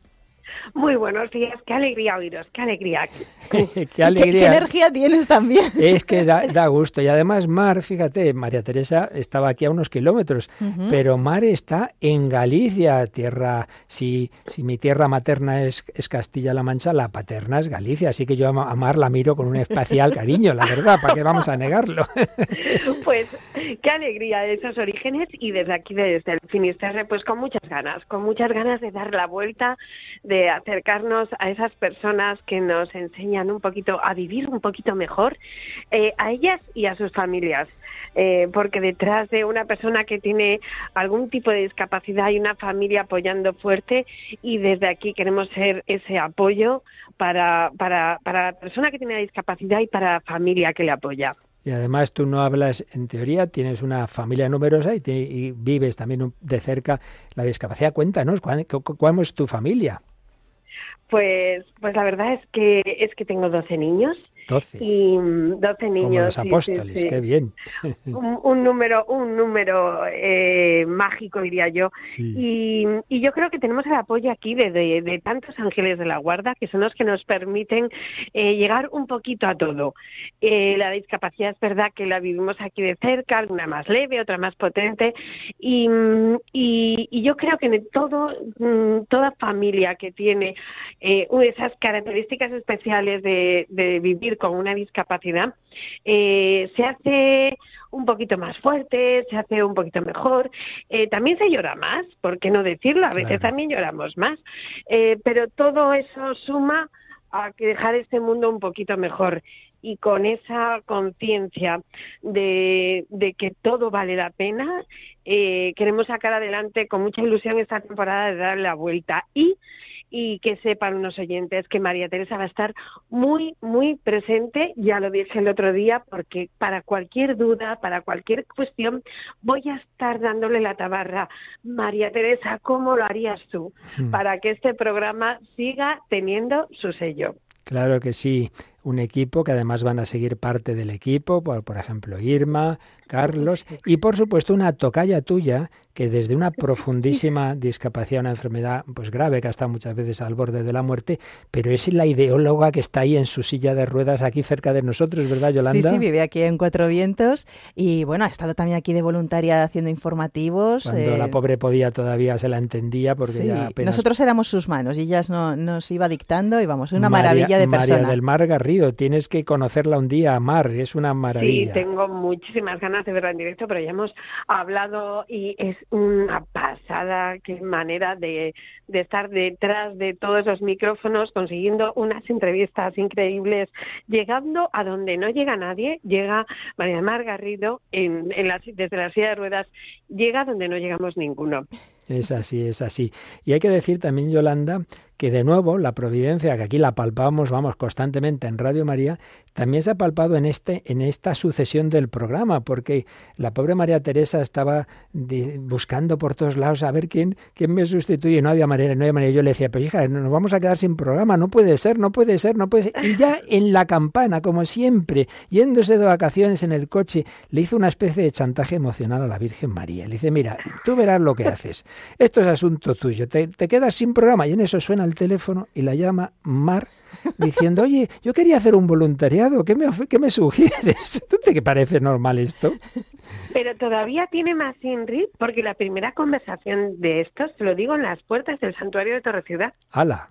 Muy buenos días, qué alegría oíros, qué alegría. qué alegría. ¿Qué, energía tienes también? Es que da, da, gusto. Y además, Mar, fíjate, María Teresa estaba aquí a unos kilómetros, pero Mar está en Galicia, tierra, si, si mi tierra materna es, es Castilla-La Mancha, la paterna es Galicia. Así que yo a Mar la miro con un especial cariño, la verdad, ¿para qué vamos a negarlo? pues qué alegría esos orígenes y desde aquí, desde el Finisterre, pues con muchas ganas, con muchas ganas de dar la vuelta, de acercarnos a esas personas que nos enseñan un poquito a vivir un poquito mejor, eh, a ellas y a sus familias. Eh, porque detrás de una persona que tiene algún tipo de discapacidad hay una familia apoyando fuerte y desde aquí queremos ser ese apoyo para, para, para la persona que tiene discapacidad y para la familia que le apoya. Y además tú no hablas, en teoría, tienes una familia numerosa y, y vives también de cerca la discapacidad. Cuéntanos, ¿cuál, ¿cuál es tu familia? Pues, pues la verdad es que es que tengo 12 niños 12. Y 12 niños. Como los apóstoles, sí, sí, qué bien. Un, un, número, un número eh, mágico, diría yo. Sí. Y, y, yo creo que tenemos el apoyo aquí de, de, de, tantos ángeles de la guarda, que son los que nos permiten eh, llegar un poquito a todo. Eh, la discapacidad es verdad que la vivimos aquí de cerca, alguna más leve, otra más potente. Y, y, y yo creo que en todo, mm, toda familia que tiene eh, esas características especiales de, de vivir con una discapacidad, eh, se hace un poquito más fuerte, se hace un poquito mejor. Eh, también se llora más, ¿por qué no decirlo? A veces Claro. también lloramos más. Eh, pero todo eso suma a que dejar este mundo un poquito mejor y con esa conciencia de, de que todo vale la pena, eh, queremos sacar adelante con mucha ilusión esta temporada de dar la vuelta y y que sepan unos oyentes que María Teresa va a estar muy, muy presente, ya lo dije el otro día, porque para cualquier duda, para cualquier cuestión, voy a estar dándole la tabarra. María Teresa, ¿cómo lo harías tú Hmm. para que este programa siga teniendo su sello? Claro que sí, un equipo que además van a seguir parte del equipo, por, por ejemplo Irma, Carlos y por supuesto una tocaya tuya que desde una profundísima discapacidad, una enfermedad pues grave que ha estado muchas veces al borde de la muerte, pero es la ideóloga que está ahí en su silla de ruedas aquí cerca de nosotros, ¿verdad Yolanda? Sí, sí, vive aquí en Cuatro Vientos y bueno, ha estado también aquí de voluntaria haciendo informativos. Cuando eh, la pobre podía todavía se la entendía porque sí, ya apenas... Nosotros éramos sus manos y ella no, nos iba dictando y vamos, una María- maravilla de persona. María del Mar Garrido Tienes que conocerla un día, Mar, es una maravilla. Sí, tengo muchísimas ganas de verla en directo, pero ya hemos hablado y es una pasada, qué manera de, de estar detrás de todos los micrófonos, consiguiendo unas entrevistas increíbles, llegando a donde no llega nadie, llega María Mar Garrido en, en la- desde la silla de ruedas, llega donde no llegamos ninguno. Es así, es así. Y hay que decir también, Yolanda, que de nuevo la providencia, que aquí la palpamos, vamos, constantemente en Radio María, también se ha palpado en este, en esta sucesión del programa, porque la pobre María Teresa estaba buscando por todos lados a ver quién, quién me sustituye. No había manera, no había manera. Yo le decía, pero hija, nos vamos a quedar sin programa, no puede ser, no puede ser, no puede ser. Y ya en la campana, como siempre, yéndose de vacaciones en el coche, le hizo una especie de chantaje emocional a la Virgen María. Le dice, mira, tú verás lo que haces. Esto es asunto tuyo. Te, te quedas sin programa. Y en eso suena el teléfono y la llama Mar diciendo, oye, yo quería hacer un voluntariado. ¿Qué me, qué me sugieres? ¿Tú te parece normal esto? Pero todavía tiene más Inri, porque la primera conversación de estos, te lo digo, en las puertas del santuario de Torre Ciudad. ¡Hala!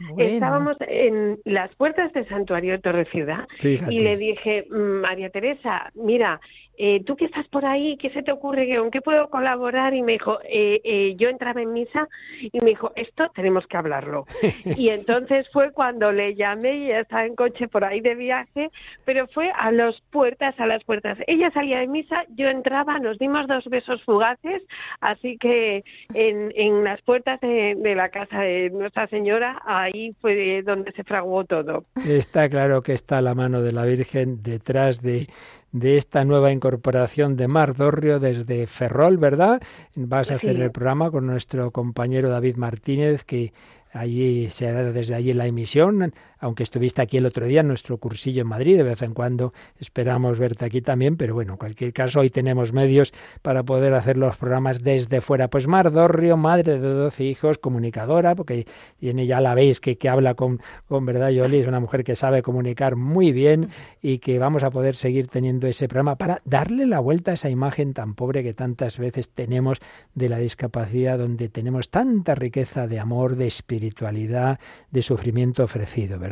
Bueno. Estábamos en las puertas del santuario de Torre Ciudad Fíjate. y le dije, "Mm, María Teresa, mira, eh, tú que estás por ahí, ¿qué se te ocurre? ¿Con qué puedo colaborar? Y me dijo, eh, eh, yo entraba en misa y me dijo, esto tenemos que hablarlo. y entonces fue cuando le llamé y ella estaba en coche por ahí de viaje, pero fue a las puertas, a las puertas. Ella salía de misa, yo entraba, nos dimos dos besos fugaces, así que en, en las puertas de, de la casa de Nuestra Señora, ahí fue donde se fraguó todo. Está claro que está la mano de la Virgen detrás de, de esta nueva incorporación de Mar Dorrio desde Ferrol, ¿verdad? Vas a hacer Sí. el programa con nuestro compañero David Martínez, que allí se hará desde allí la emisión, aunque estuviste aquí el otro día en nuestro cursillo en Madrid, de vez en cuando esperamos verte aquí también, pero bueno, en cualquier caso hoy tenemos medios para poder hacer los programas desde fuera. Pues Mar Dorrio, madre de 12 hijos, comunicadora, porque tiene ya la veis que, que habla con, con verdad Yoli, es una mujer que sabe comunicar muy bien y que vamos a poder seguir teniendo ese programa para darle la vuelta a esa imagen tan pobre que tantas veces tenemos de la discapacidad, donde tenemos tanta riqueza de amor, de espiritualidad, de sufrimiento ofrecido, ¿verdad?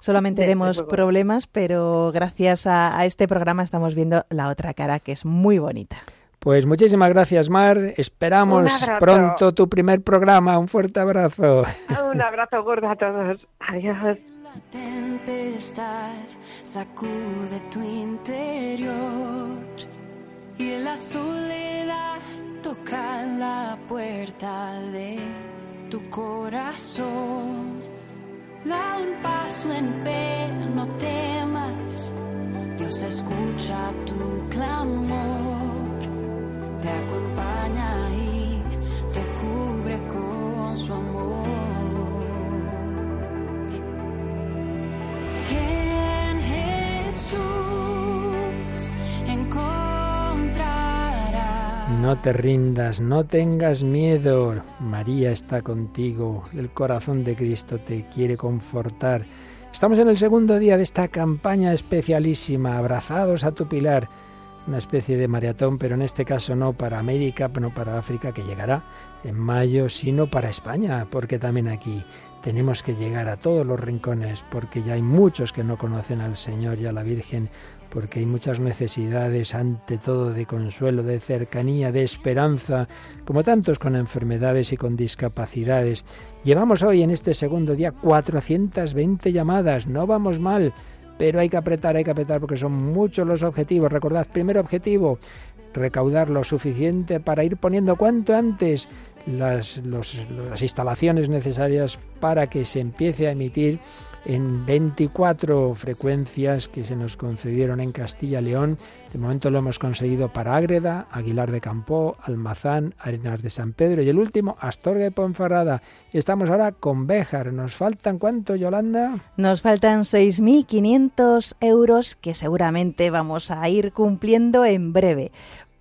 Solamente Desde vemos problemas, pero gracias a, a este programa estamos viendo la otra cara, que es muy bonita. Pues muchísimas gracias, Mar. Esperamos pronto tu primer programa. Un fuerte abrazo. Un abrazo gordo a todos. Adiós. La tempestad sacude tu interior y la soledad toca la puerta de tu corazón. Da un paso en fe, no temas, Dios escucha tu clamor, te acompaña y te cubre con su amor. No te rindas, no tengas miedo. María está contigo. El corazón de Cristo te quiere confortar. Estamos en el segundo día de esta campaña especialísima, abrazados a tu pilar. Una especie de maratón, pero en este caso no para América, no para África, que llegará en mayo, sino para España, porque también aquí tenemos que llegar a todos los rincones, porque ya hay muchos que no conocen al Señor y a la Virgen, porque hay muchas necesidades, ante todo de consuelo, de cercanía, de esperanza, como tantos con enfermedades y con discapacidades. Llevamos hoy en este segundo día 420 llamadas, no vamos mal, pero hay que apretar, hay que apretar porque son muchos los objetivos. Recordad, primer objetivo, recaudar lo suficiente para ir poniendo cuanto antes las, los- las instalaciones necesarias para que se empiece a emitir en 24 frecuencias que se nos concedieron en Castilla y León. De momento lo hemos conseguido para Ágreda, Aguilar de Campó, Almazán, Arenas de San Pedro y el último, Astorga y Ponferrada. Y estamos ahora con Béjar. ¿Nos faltan cuánto, Yolanda? Nos faltan 6.500 euros que seguramente vamos a ir cumpliendo en breve.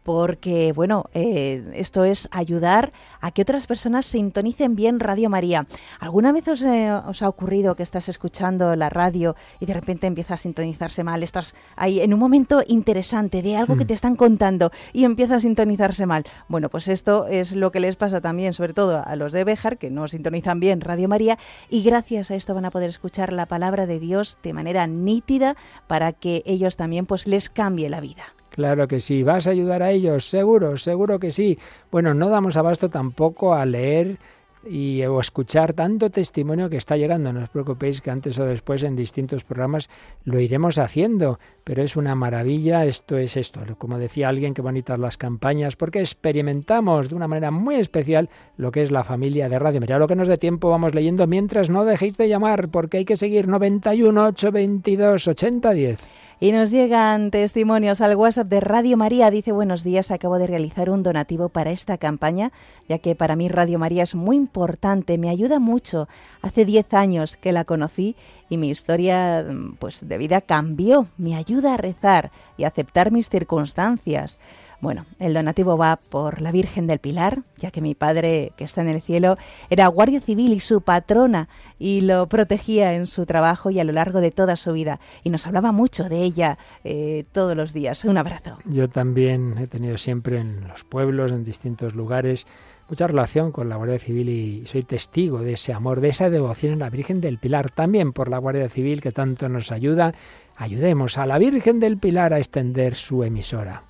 Porque, bueno, eh, esto es ayudar a que otras personas sintonicen bien Radio María. ¿Alguna vez os, eh, os, ha ocurrido que estás escuchando la radio y de repente empieza a sintonizarse mal? Estás ahí en un momento interesante de algo que Mm. te están contando y empieza a sintonizarse mal. Bueno, pues esto es lo que les pasa también, sobre todo a los de Béjar, que no sintonizan bien Radio María, y gracias a esto van a poder escuchar la palabra de Dios de manera nítida para que ellos también pues les cambie la vida. Claro que sí. ¿Vas a ayudar a ellos? Seguro, seguro que sí. Bueno, no damos abasto tampoco a leer y o escuchar tanto testimonio que está llegando. No os preocupéis que antes o después en distintos programas lo iremos haciendo, pero es una maravilla. Esto es esto. Como decía alguien, qué bonitas las campañas, porque experimentamos de una manera muy especial lo que es la familia de Radio María. Lo que nos dé tiempo vamos leyendo mientras no dejéis de llamar, porque hay que seguir 91 822 8010. Y nos llegan testimonios al WhatsApp de Radio María. Dice, buenos días, acabo de realizar un donativo para esta campaña, ya que para mí Radio María es muy importante, me ayuda mucho. Hace 10 años que la conocí y mi historia pues, de vida cambió. Me ayuda a rezar y aceptar mis circunstancias. Bueno, el donativo va por la Virgen del Pilar, ya que mi padre, que está en el cielo, era guardia civil y su patrona y lo protegía en su trabajo y a lo largo de toda su vida. Y nos hablaba mucho de ella eh, todos los días. Un abrazo. Yo también he tenido siempre en los pueblos, en distintos lugares, mucha relación con la Guardia Civil y soy testigo de ese amor, de esa devoción en la Virgen del Pilar, también por la Guardia Civil que tanto nos ayuda. Ayudemos a la Virgen del Pilar a extender su emisora.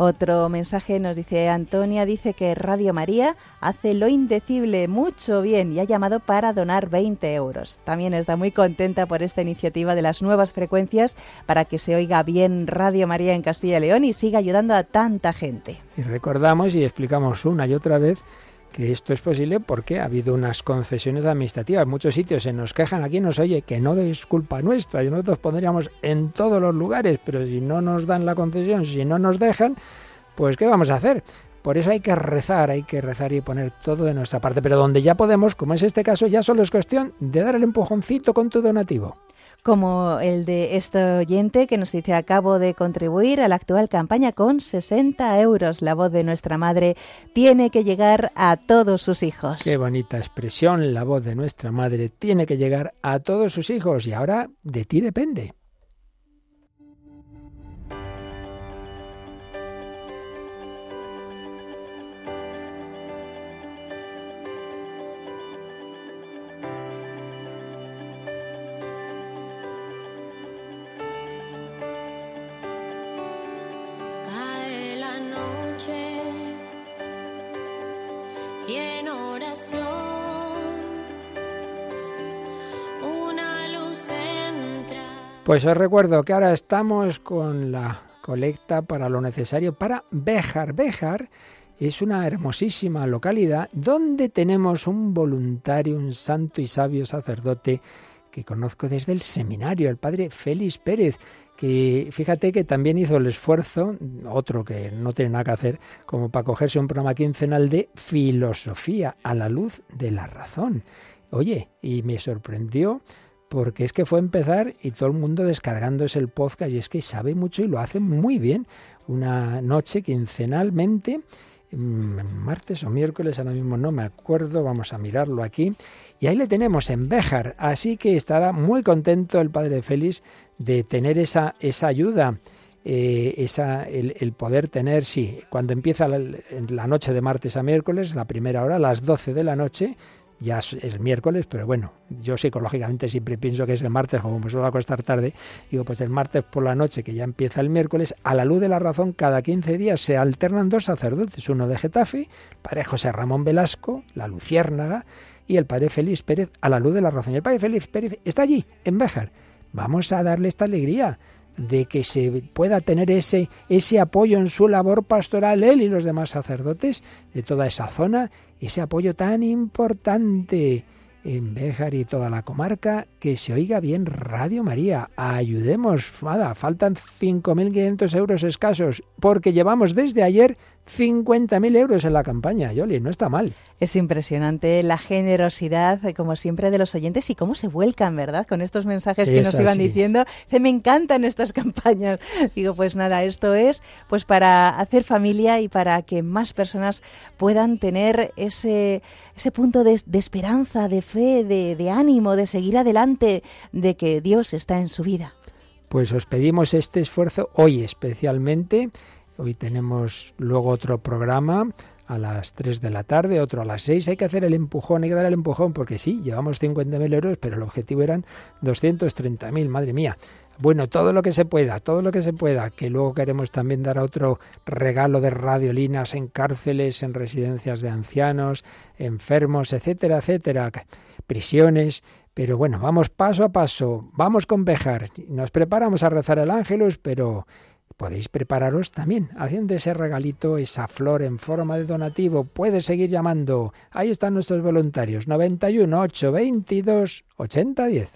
Otro mensaje nos dice Antonia, dice que Radio María hace lo indecible mucho bien y ha llamado para donar 20 euros. También está muy contenta por esta iniciativa de las nuevas frecuencias para que se oiga bien Radio María en Castilla y León y siga ayudando a tanta gente. Y recordamos y explicamos una y otra vez que esto es posible porque ha habido unas concesiones administrativas. Muchos sitios se nos quejan aquí, nos oye que no es culpa nuestra y nosotros pondríamos en todos los lugares, pero si no nos dan la concesión, si no nos dejan, pues ¿qué vamos a hacer? Por eso hay que rezar, hay que rezar y poner todo de nuestra parte. Pero donde ya podemos, como es este caso, ya solo es cuestión de dar el empujoncito con tu donativo como el de este oyente que nos dice acabo de contribuir a la actual campaña con 60 euros. La voz de nuestra madre tiene que llegar a todos sus hijos. Qué bonita expresión, la voz de nuestra madre tiene que llegar a todos sus hijos y ahora de ti depende. Pues os recuerdo que ahora estamos con la colecta para lo necesario para Béjar. Béjar es una hermosísima localidad donde tenemos un voluntario, un santo y sabio sacerdote que conozco desde el seminario, el padre Félix Pérez, que fíjate que también hizo el esfuerzo, otro que no tiene nada que hacer, como para cogerse un programa quincenal de filosofía a la luz de la razón. Oye, y me sorprendió porque es que fue a empezar y todo el mundo descargándose el podcast y es que sabe mucho y lo hace muy bien. Una noche quincenalmente, martes o miércoles, ahora mismo no me acuerdo, vamos a mirarlo aquí. Y ahí le tenemos en Béjar, así que estará muy contento el padre Félix de tener esa, esa ayuda, eh, esa, el, poder tener, sí, cuando empieza la, noche de martes a miércoles, la primera hora, las 12 de la noche, ya es, es miércoles, pero bueno, yo psicológicamente siempre pienso que es el martes, como me suelo acostar tarde, digo, pues el martes por la noche, que ya empieza el miércoles, a la luz de la razón, cada 15 días se alternan dos sacerdotes, uno de Getafe, padre José Ramón Velasco, la Luciérnaga, y el padre Félix Pérez, a la luz de la razón. El padre Félix Pérez está allí, en Béjar. Vamos a darle esta alegría de que se pueda tener ese, ese apoyo en su labor pastoral, él y los demás sacerdotes de toda esa zona, ese apoyo tan importante en Béjar y toda la comarca, que se oiga bien Radio María. Ayudemos, nada, faltan 5.500 euros escasos, porque llevamos desde ayer 50.000 euros en la campaña, Yoli, no está mal. Es impresionante la generosidad, eh, como siempre, de los oyentes y cómo se vuelcan, ¿verdad? Con estos mensajes que nos iban diciendo. Dice, me encantan estas campañas. Digo, pues nada, esto es pues para hacer familia y para que más personas puedan tener ese, ese punto de, de esperanza, de fe, de, de ánimo, de seguir adelante, de que Dios está en su vida. Pues os pedimos este esfuerzo hoy especialmente. Hoy tenemos luego otro programa a las 3 de la tarde, otro a las 6. Hay que hacer el empujón, hay que dar el empujón, porque sí, llevamos 50.000 euros, pero el objetivo eran 230.000, madre mía. Bueno, todo lo que se pueda, todo lo que se pueda, que luego queremos también dar otro regalo de radiolinas en cárceles, en residencias de ancianos, enfermos, etcétera, etcétera, prisiones. Pero bueno, vamos paso a paso, vamos con Bejar. Nos preparamos a rezar el ángelus, pero podéis prepararos también haciendo ese regalito, esa flor en forma de donativo. Puedes seguir llamando. Ahí están nuestros voluntarios. 91 822 8010.